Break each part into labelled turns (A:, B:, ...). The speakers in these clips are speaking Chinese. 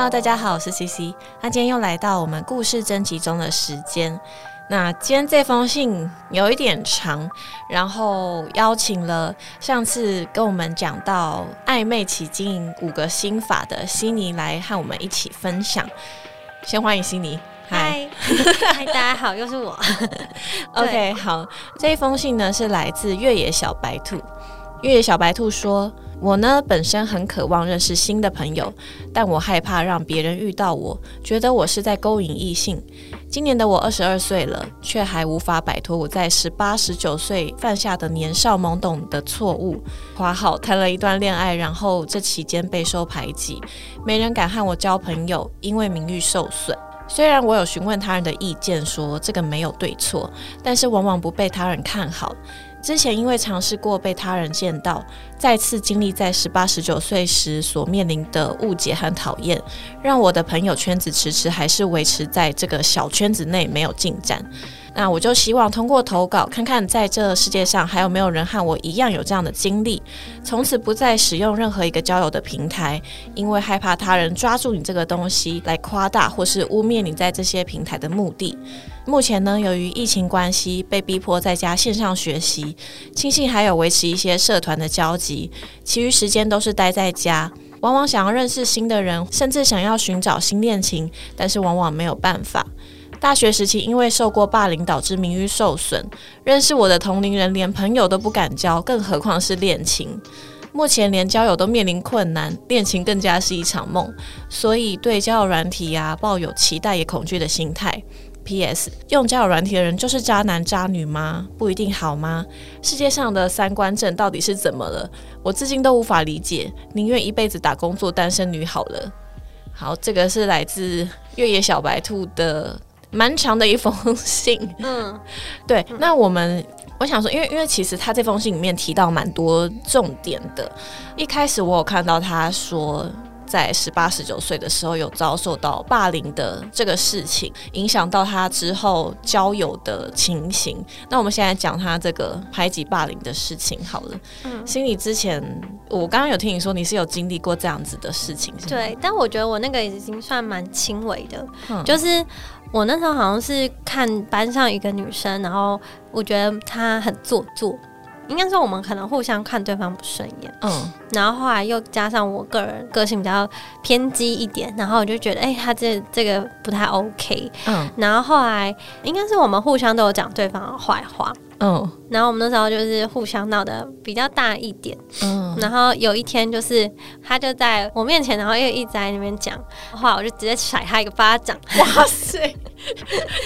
A: Hello，大家好，我是 CC。那今天又来到我们故事征集中的时间。那今天这封信有一点长，然后邀请了上次跟我们讲到暧昧期经营五个心法的悉尼来和我们一起分享。先欢迎悉尼，
B: 嗨，嗨，大家好，又是我。
A: OK，好，这一封信呢是来自越野小白兔。越野小白兔说：“我呢本身很渴望认识新的朋友，但我害怕让别人遇到我，觉得我是在勾引异性。今年的我二十二岁了，却还无法摆脱我在十八、十九岁犯下的年少懵懂的错误。花好谈了一段恋爱，然后这期间备受排挤，没人敢和我交朋友，因为名誉受损。”虽然我有询问他人的意见，说这个没有对错，但是往往不被他人看好。之前因为尝试过被他人见到，再次经历在十八、十九岁时所面临的误解和讨厌，让我的朋友圈子迟迟还是维持在这个小圈子内，没有进展。那我就希望通过投稿，看看在这世界上还有没有人和我一样有这样的经历，从此不再使用任何一个交友的平台，因为害怕他人抓住你这个东西来夸大或是污蔑你在这些平台的目的。目前呢，由于疫情关系，被逼迫在家线上学习，庆幸还有维持一些社团的交集，其余时间都是待在家。往往想要认识新的人，甚至想要寻找新恋情，但是往往没有办法。大学时期因为受过霸凌，导致名誉受损，认识我的同龄人连朋友都不敢交，更何况是恋情。目前连交友都面临困难，恋情更加是一场梦，所以对交友软体啊抱有期待也恐惧的心态。P.S. 用交友软体的人就是渣男渣女吗？不一定好吗？世界上的三观正到底是怎么了？我至今都无法理解，宁愿一辈子打工做单身女好了。好，这个是来自越野小白兔的蛮长的一封信。
B: 嗯，
A: 对，那我们我想说，因为因为其实他这封信里面提到蛮多重点的。一开始我有看到他说，在十八、十九岁的时候有遭受到霸凌的这个事情，影响到他之后交友的情形。那我们现在讲他这个排挤霸凌的事情好了。嗯，心里之前我刚刚有听你说你是有经历过这样子的事情，
B: 对，但我觉得我那个已经算蛮轻微的，
A: 嗯
B: 就是我那时候好像是看班上一个女生，然后我觉得她很做作，应该说我们可能互相看对方不顺眼，
A: 嗯
B: 然后后来又加上我个人个性比较偏激一点，然后我就觉得，哎、他这这个不太 OK，
A: 嗯
B: 然后后来应该是我们互相都有讲对方的坏话，
A: 嗯
B: 然后我们那时候就是互相闹得比较大一点。
A: 嗯
B: 然后有一天，就是他就在我面前，然后又一直在那边讲话，我就直接甩他一个巴掌。
A: 哇塞，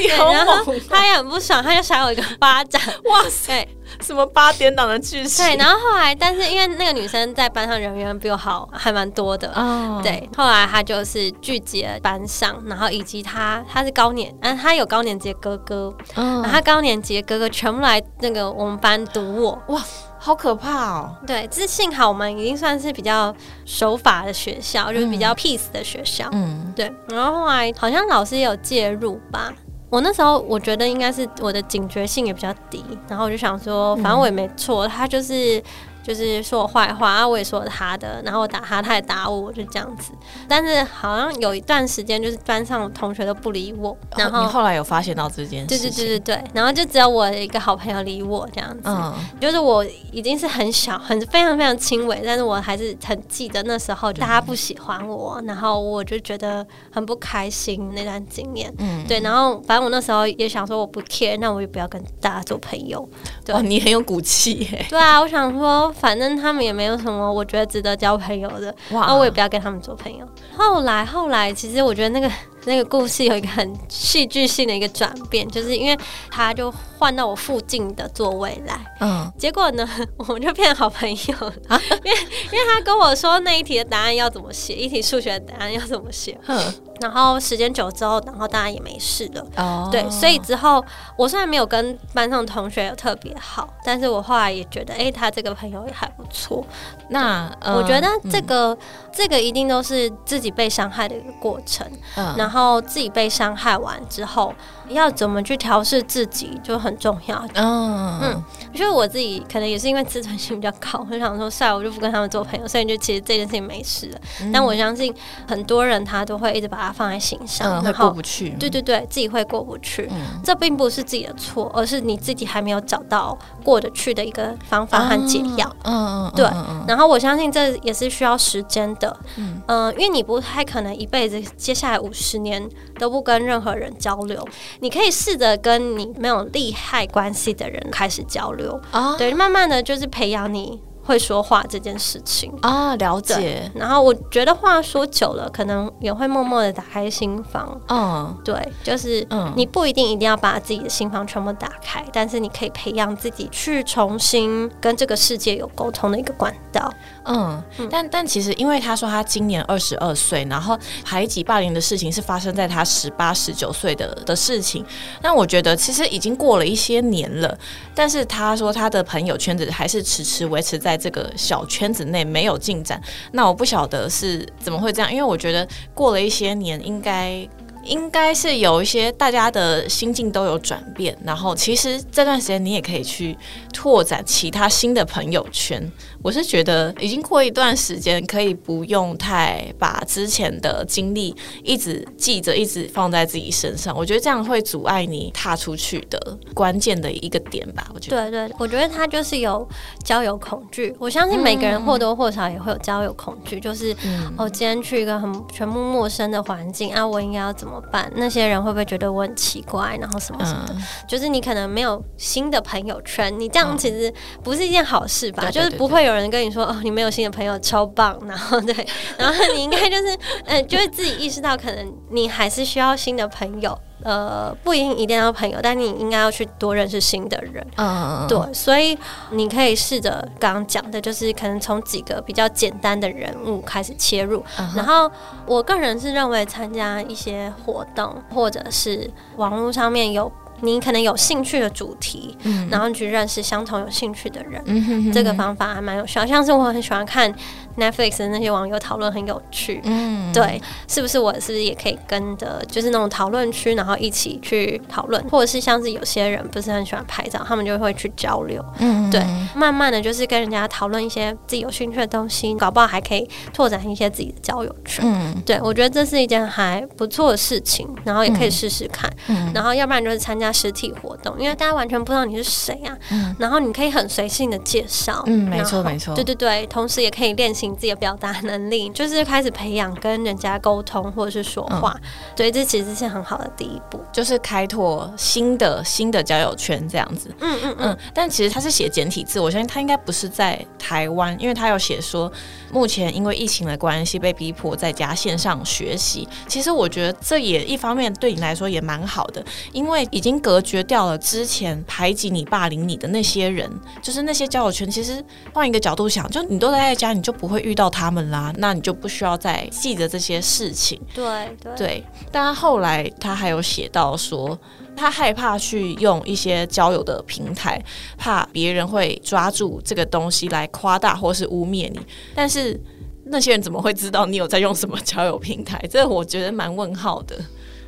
A: 你
B: 对，
A: 好
B: 然后
A: 猛！
B: 他也很不爽，他就甩我一个巴掌。
A: 哇塞，
B: 对
A: 什么八点档的剧情？
B: 对，然后后来，但是因为那个女生在班上人缘比我好，还蛮多的。
A: 哦，
B: 对，后来她就是聚集了班上，然后以及她，她是高年，嗯，她有高年级的哥哥，
A: 嗯
B: 然后他高年级的哥哥全部来那个我们班堵我。
A: 哇好可怕哦！
B: 对，这幸好我们已经算是比较守法的学校，就是比较 peace 的学校。
A: 嗯
B: 对，然后后来好像老师也有介入吧。我那时候我觉得应该是我的警觉性也比较低，然后我就想说，反正我也没错，他就是就是说我坏话，啊，我也说他的，然后我打他，他也打我，就这样子。但是好像有一段时间，就是班上同学都不理我，然后
A: 你后来有发现到这件事
B: 对
A: 情？
B: 对对对对，然后就只有我一个好朋友理我这样子。
A: 嗯
B: 就是我已经是很小，很非常非常轻微，但是我还是很记得那时候大家不喜欢我，然后我就觉得很不开心那段经验。
A: 嗯，
B: 对，然后反正我那时候也想说我不 care，那我也不要跟大家做朋友。对
A: 哇，你很有骨气耶！
B: 对啊，我想说，反正他们也没有什么我觉得值得交朋友的，
A: 哇
B: 那我也不要跟他们做朋友。后来后来，其实我觉得那个那个故事有一个很戏剧性的一个转变，就是因为他就换到我附近的座位来，嗯，结果呢，我们就变好朋友啊，因为因为他跟我说那一题的答案要怎么写，一题数学的答案要怎么写，嗯然后时间久之后，然后大家也没事了。哦，对，所以之后我虽然没有跟班上同学有特别好，但是我后来也觉得，哎，他这个朋友也还不错。那我觉得这个这个一定都是自己被伤害的一个过程。嗯，然后自己被伤害完之后。要怎么去调试自己就很重要。嗯嗯，因为我自己可能也是因为自尊心比较高，我就想说，算了，我就不跟他们做朋友，所以就其实这件事情没事了。但我相信很多人他都会一直把它放在心上，
A: 会过不去。
B: 对对对，自己会过不去。这并不是自己的错，而是你自己还没有找到过得去的一个方法和解药。嗯嗯，对。然后我相信这也是需要时间的。嗯嗯，因为你不太可能一辈子，接下来五十年都不跟任何人交流。你可以试着跟你没有利害关系的人开始交流啊，对，慢慢的就是培养你。会说话这件事情
A: 啊，了解。
B: 然后我觉得话说久了，可能也会默默的打开心房。嗯，对，就是嗯，你不一定一定要把自己的心房全部打开，但是你可以培养自己去重新跟这个世界有沟通的一个管道。
A: 嗯，但但其实，因为他说他今年二十二岁，然后排挤霸凌的事情是发生在他十八、十九岁的的事情。那我觉得其实已经过了一些年了，但是他说他的朋友圈子还是迟迟维持在。这个小圈子内没有进展，那我不晓得是怎么会这样，因为我觉得过了一些年，应该应该是有一些大家的心境都有转变，然后其实这段时间你也可以去拓展其他新的朋友圈。我是觉得已经过一段时间，可以不用太把之前的经历一直记着，一直放在自己身上。我觉得这样会阻碍你踏出去的关键的一个点吧。我觉
B: 得，对对，我觉得他就是有交友恐惧。我相信每个人或多或少也会有交友恐惧，就是哦今天去一个很全部陌生的环境啊，我应该要怎么办？那些人会不会觉得我很奇怪？然后什么什么的，就是你可能没有新的朋友圈，你这样其实不是一件好事吧？就是不会。有人跟你说哦，你没有新的朋友，超棒。然后对，然后你应该就是，嗯，就会自己意识到，可能你还是需要新的朋友。呃，不一定一定要朋友，但你应该要去多认识新的人。嗯，对，所以你可以试着刚刚讲的，就是可能从几个比较简单的人物开始切入。然后，我个人是认为参加一些活动，或者是网络上面有。你可能有兴趣的主题，然后去认识相同有兴趣的人，这个方法还蛮有效。像是我很喜欢看 Netflix 的那些网友讨论，很有趣。嗯，对，是不是我是不是也可以跟着，就是那种讨论区，然后一起去讨论，或者是像是有些人不是很喜欢拍照，他们就会去交流。嗯，对，慢慢的就是跟人家讨论一些自己有兴趣的东西，搞不好还可以拓展一些自己的交友圈。嗯，对我觉得这是一件还不错的事情，然后也可以试试看。嗯，然后要不然就是参加。实体活动，因为大家完全不知道你是谁啊，然后你可以很随性的介绍，
A: 嗯，没错没错，
B: 对对对，同时也可以练习自己的表达能力，就是开始培养跟人家沟通或者是说话，所以，这其实是很好的第一步，
A: 就是开拓新的新的交友圈这样子，嗯嗯嗯，但其实他是写简体字，我相信他应该不是在台湾，因为他有写说目前因为疫情的关系被逼迫在家线上学习，其实我觉得这也一方面对你来说也蛮好的，因为已经。隔绝掉了之前排挤你、霸凌你的那些人，就是那些交友圈。其实换一个角度想，就你都待在家，你就不会遇到他们啦。那你就不需要再记得这些事情。
B: 对
A: 对。但后来他还有写到说，他害怕去用一些交友的平台，怕别人会抓住这个东西来夸大或是污蔑你。但是那些人怎么会知道你有在用什么交友平台？这我觉得蛮问号的。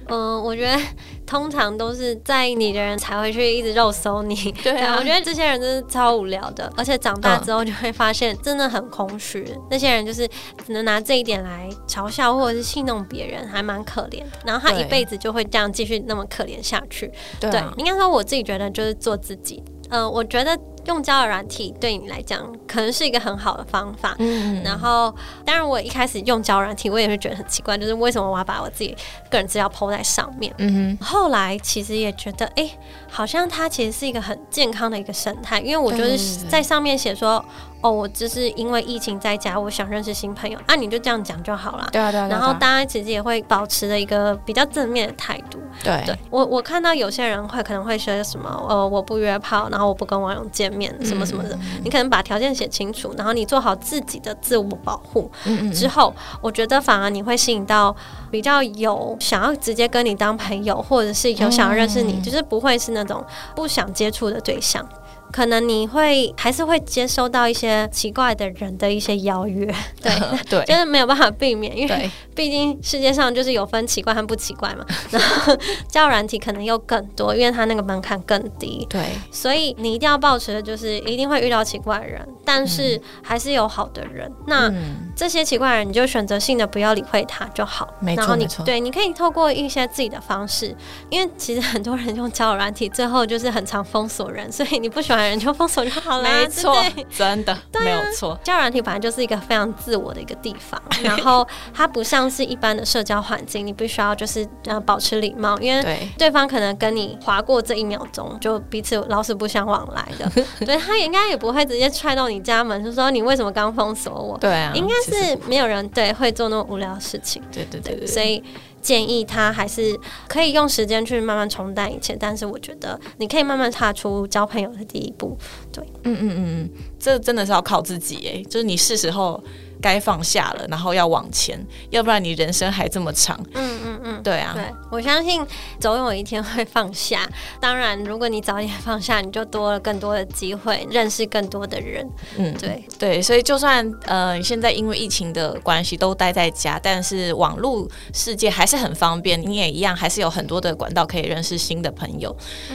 B: 嗯，我觉得通常都是在意你的人才会去一直肉搜你。
A: 对啊，
B: 我觉得这些人真是超无聊的，而且长大之后就会发现真的很空虚。那些人就是只能拿这一点来嘲笑或者是戏弄别人，还蛮可怜。然后他一辈子就会这样继续那么可怜下去。对，应该说我自己觉得就是做自己。嗯，我觉得。用交友软体对你来讲可能是一个很好的方法，嗯，然后当然我一开始用交友软体，我也会觉得很奇怪，就是为什么我要把我自己个人资料抛在上面？嗯哼，后来其实也觉得，哎，好像它其实是一个很健康的一个生态，因为我就是在上面写说。哦，我只是因为疫情在家，我想认识新朋友，那你就这样讲就好了。
A: 对啊，对啊。
B: 然后大家其实也会保持了一个比较正面的态度。
A: 对，
B: 对我我看到有些人会可能会说什么，呃，我不约炮，然后我不跟网友见面，什么什么的。你可能把条件写清楚，然后你做好自己的自我保护之后，我觉得反而你会吸引到比较有想要直接跟你当朋友，或者是有想要认识你，就是不会是那种不想接触的对象。可能你会还是会接收到一些奇怪的人的一些邀约，对
A: 对，
B: 就是没有办法避免，因为 毕竟世界上就是有分奇怪和不奇怪嘛。然后交友软体可能又更多，因为它那个门槛更低，
A: 对，
B: 所以你一定要保持的就是一定会遇到奇怪的人，但是还是有好的人。那这些奇怪人，你就选择性的不要理会他就好。
A: 没错，没错。
B: 对，你可以透过一些自己的方式，因为其实很多人用交友软体，最后就是很常封锁人，所以你不喜欢。人就封锁就好了，
A: 没错，真的没有错。
B: 交友软体本来就是一个非常自我的一个地方，然后它不像是一般的社交环境，你必须要就是呃保持礼貌，因为对方可能跟你划过这一秒钟就彼此老死不相往来的，对他应该也不会直接踹到你家门，就说你为什么刚封锁我？
A: 对啊，
B: 应该是没有人对会做那么无聊的事情。
A: 对对对，
B: 所以。建议他还是可以用时间去慢慢冲淡一切，但是我觉得你可以慢慢踏出交朋友的第一步。对，
A: 嗯嗯嗯嗯，这真的是要靠自己哎，就是你是时候。该放下了，然后要往前，要不然你人生还这么长。嗯嗯嗯，对啊，
B: 对我相信总有一天会放下。当然，如果你早点放下，你就多了更多的机会，认识更多的人。嗯，对
A: 对，所以就算呃现在因为疫情的关系都待在家，但是网络世界还是很方便，你也一样还是有很多的管道可以认识新的朋友。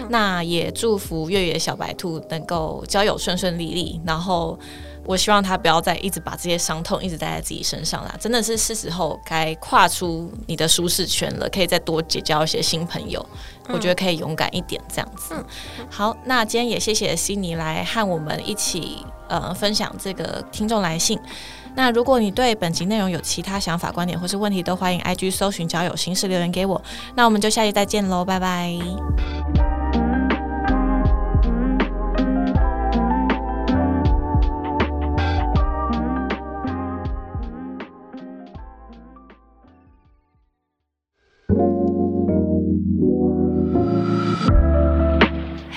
A: 那也祝福月月小白兔能够交友顺顺利利，然后。我希望他不要再一直把这些伤痛一直带在自己身上啦，真的是是时候该跨出你的舒适圈了，可以再多结交一些新朋友。我觉得可以勇敢一点，这样子。好，那今天也谢谢悉尼来和我们一起呃分享这个听众来信。那如果你对本集内容有其他想法、观点或是问题，都欢迎 IG 搜寻交友形式留言给我。那我们就下期再见喽，拜拜。